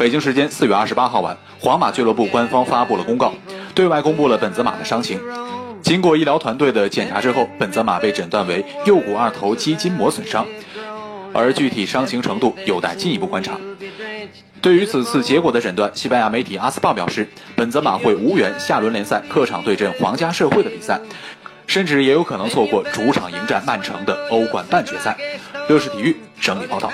北京时间四月二十八号晚皇马俱乐部官方发布了公告对外公布了本泽马的伤情。经过医疗团队的检查之后本泽马被诊断为右股二头肌筋膜损伤而具体伤情程度有待进一步观察。对于此次结果的诊断西班牙媒体阿斯报表示本泽马会无缘下轮联赛客场对阵皇家社会的比赛甚至也有可能错过主场迎战曼城的欧冠半决赛。乐视体育整理报道。